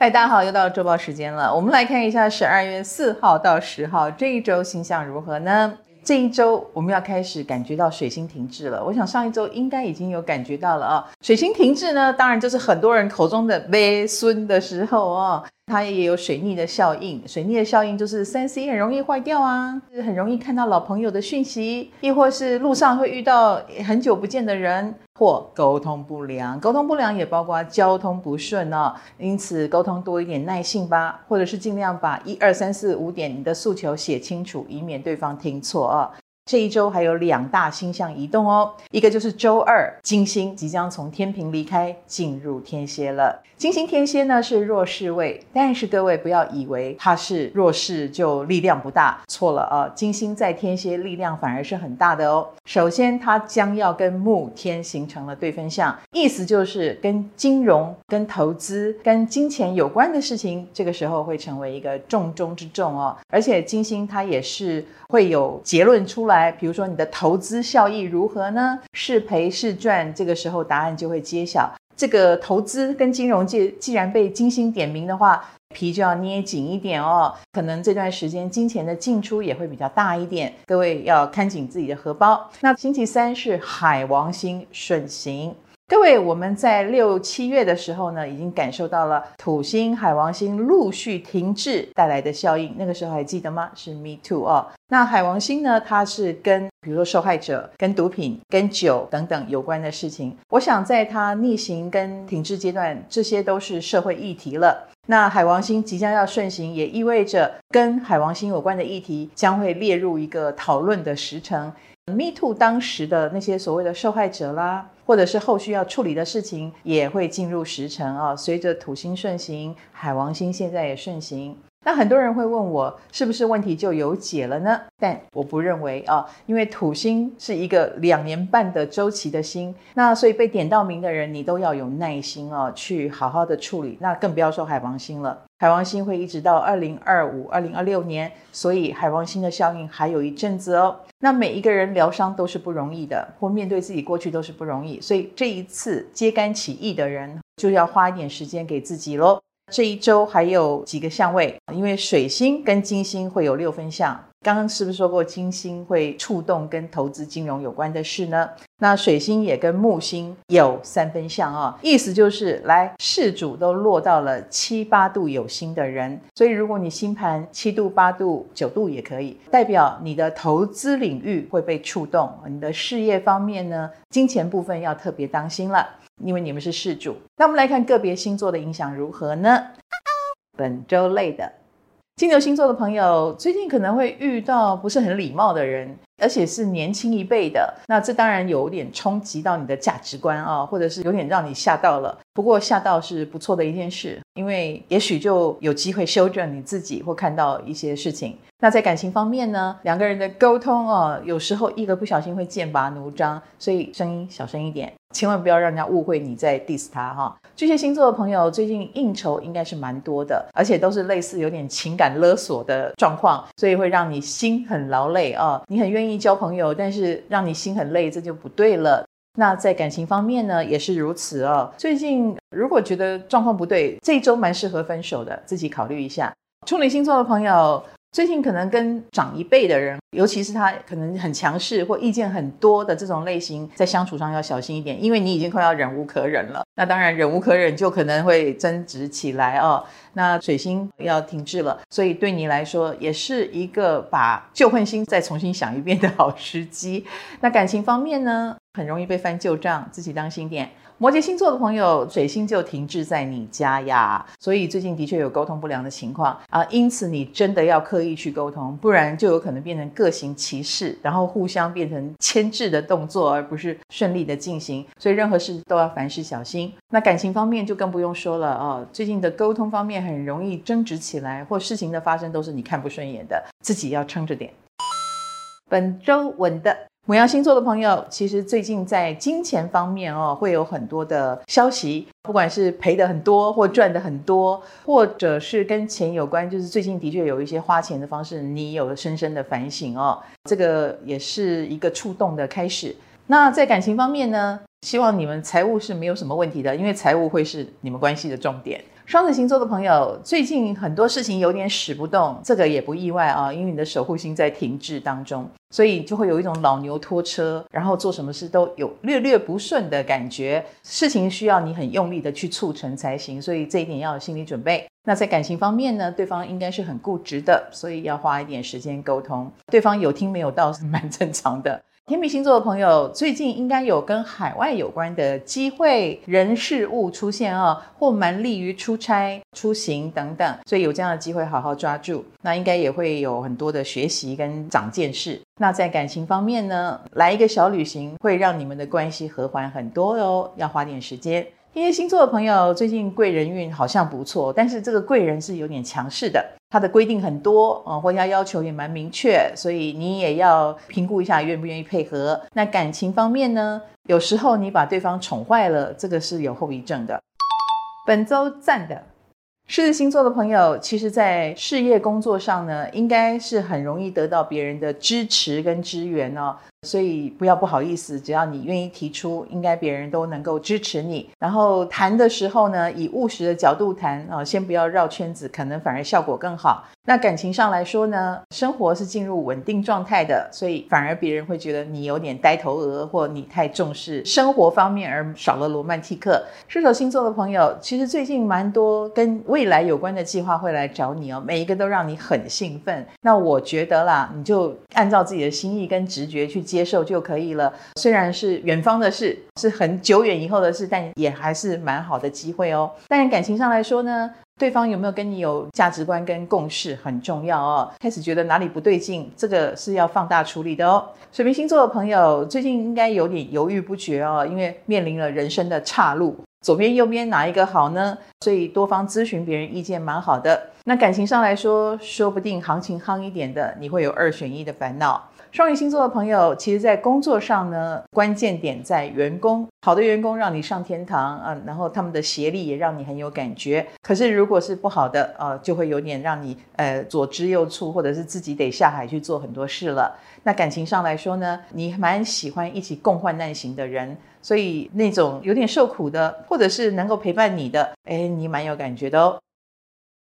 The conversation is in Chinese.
嗨，大家好，又到周报时间了。我们来看一下十二月四号到十号这一周星象如何呢？这一周我们要开始感觉到水星停滞了。我想上一周应该已经有感觉到了啊。水星停滞呢，当然就是很多人口中的悲孙的时候哦。它也有水逆的效应，水逆的效应就是三 C 很容易坏掉啊，很容易看到老朋友的讯息，亦或是路上会遇到很久不见的人，或沟通不良。沟通不良也包括交通不顺哦，因此沟通多一点耐性吧，或者是尽量把一二三四五点你的诉求写清楚，以免对方听错啊。这一周还有两大星象移动哦，一个就是周二，金星即将从天平离开，进入天蝎了。金星天蝎呢是弱势位，但是各位不要以为它是弱势就力量不大，错了啊！金星在天蝎力量反而是很大的哦。首先，它将要跟木天形成了对分相，意思就是跟金融、跟投资、跟金钱有关的事情，这个时候会成为一个重中之重哦。而且金星它也是会有结论出来。来，比如说你的投资效益如何呢？是赔是赚？这个时候答案就会揭晓。这个投资跟金融界既然被金星点名的话，皮就要捏紧一点哦。可能这段时间金钱的进出也会比较大一点，各位要看紧自己的荷包。那星期三是海王星顺行。各位，我们在六七月的时候呢，已经感受到了土星、海王星陆续停滞带来的效应。那个时候还记得吗？是 Me Too 哦。那海王星呢，它是跟比如说受害者、跟毒品、跟酒等等有关的事情。我想在它逆行跟停滞阶段，这些都是社会议题了。那海王星即将要顺行，也意味着跟海王星有关的议题将会列入一个讨论的时程。Me Too 当时的那些所谓的受害者啦，或者是后续要处理的事情，也会进入时辰啊。随着土星顺行，海王星现在也顺行。那很多人会问我，是不是问题就有解了呢？但我不认为啊，因为土星是一个两年半的周期的星，那所以被点到名的人，你都要有耐心啊，去好好的处理。那更不要说海王星了，海王星会一直到二零二五、二零二六年，所以海王星的效应还有一阵子哦。那每一个人疗伤都是不容易的，或面对自己过去都是不容易，所以这一次揭竿起义的人，就要花一点时间给自己喽。这一周还有几个相位，因为水星跟金星会有六分相。刚刚是不是说过金星会触动跟投资金融有关的事呢？那水星也跟木星有三分相啊、意思就是来事主都落到了七八度有星的人，所以如果你星盘七度、八度、九度也可以，代表你的投资领域会被触动，你的事业方面呢，金钱部分要特别当心了。因为你们是事主，那我们来看个别星座的影响如何呢？本周类的金牛星座的朋友，最近可能会遇到不是很礼貌的人，而且是年轻一辈的，那这当然有点冲击到你的价值观啊，或者是有点让你吓到了。不过吓到是不错的一件事，因为也许就有机会修正你自己或看到一些事情。那在感情方面呢，两个人的沟通哦，有时候一个不小心会剑拔弩张，所以声音小声一点。千万不要让人家误会你在 diss 他哈。巨蟹星座的朋友最近应酬应该是蛮多的，而且都是类似有点情感勒索的状况，所以会让你心很劳累啊。你很愿意交朋友，但是让你心很累，这就不对了。那在感情方面呢，也是如此哦。最近如果觉得状况不对，这一周蛮适合分手的，自己考虑一下。处女星座的朋友。最近可能跟长一辈的人，尤其是他可能很强势或意见很多的这种类型，在相处上要小心一点，因为你已经快要忍无可忍了。那当然，忍无可忍就可能会争执起来哦。那水星要停滞了，所以对你来说也是一个把旧恨心再重新想一遍的好时机。那感情方面呢，很容易被翻旧账，自己当心点。摩羯星座的朋友，水星就停滞在你家呀，所以最近的确有沟通不良的情况啊，因此你真的要刻意去沟通，不然就有可能变成各行其事，然后互相变成牵制的动作，而不是顺利的进行。所以任何事都要凡事小心。那感情方面就更不用说了啊，最近的沟通方面很容易争执起来，或事情的发生都是你看不顺眼的，自己要撑着点。本周稳的。牡羊星座的朋友，其实最近在金钱方面哦，会有很多的消息，不管是赔的很多，或赚的很多，或者是跟钱有关，就是最近的确有一些花钱的方式，你有了深深的反省哦，这个也是一个触动的开始。那在感情方面呢，希望你们财务是没有什么问题的，因为财务会是你们关系的重点。双子星座的朋友，最近很多事情有点使不动，这个也不意外啊，因为你的守护星在停滞当中，所以就会有一种老牛拖车，然后做什么事都有略略不顺的感觉。事情需要你很用力的去促成才行，所以这一点要有心理准备。那在感情方面呢，对方应该是很固执的，所以要花一点时间沟通。对方有听没有到是蛮正常的。天秤星座的朋友，最近应该有跟海外有关的机会、人事物出现啊，或蛮利于出差、出行等等，所以有这样的机会好好抓住。那应该也会有很多的学习跟长见识。那在感情方面呢，来一个小旅行会让你们的关系和缓很多哦，要花点时间。天蝎星座的朋友，最近贵人运好像不错，但是这个贵人是有点强势的。他的规定很多啊，或者要求也蛮明确，所以你也要评估一下愿不愿意配合。那感情方面呢，有时候你把对方宠坏了，这个是有后遗症的。本周赞的狮子星座的朋友，其实在事业工作上呢，应该是很容易得到别人的支持跟支援哦。所以不要不好意思，只要你愿意提出，应该别人都能够支持你。然后谈的时候呢，以务实的角度谈啊，先不要绕圈子，可能反而效果更好。那感情上来说呢，生活是进入稳定状态的，所以反而别人会觉得你有点呆头鹅，或你太重视生活方面而少了罗曼蒂克。射手星座的朋友，其实最近蛮多跟未来有关的计划会来找你哦，每一个都让你很兴奋。那我觉得啦，你就按照自己的心意跟直觉去。接受就可以了。虽然是远方的事，是很久远以后的事，但也还是蛮好的机会哦。但感情上来说呢，对方有没有跟你有价值观跟共识很重要哦。开始觉得哪里不对劲，这个是要放大处理的哦。水瓶星座的朋友最近应该有点犹豫不决哦，因为面临了人生的岔路，左边右边哪一个好呢？所以多方咨询别人意见蛮好的。那感情上来说，说不定行情夯一点的，你会有二选一的烦恼。双鱼星座的朋友，其实，在工作上呢，关键点在员工。好的员工让你上天堂啊，然后他们的协力也让你很有感觉。可是，如果是不好的，呃，就会有点让你呃左支右绌，或者是自己得下海去做很多事了。那感情上来说呢，你蛮喜欢一起共患难型的人，所以那种有点受苦的，或者是能够陪伴你的，哎，你蛮有感觉的哦。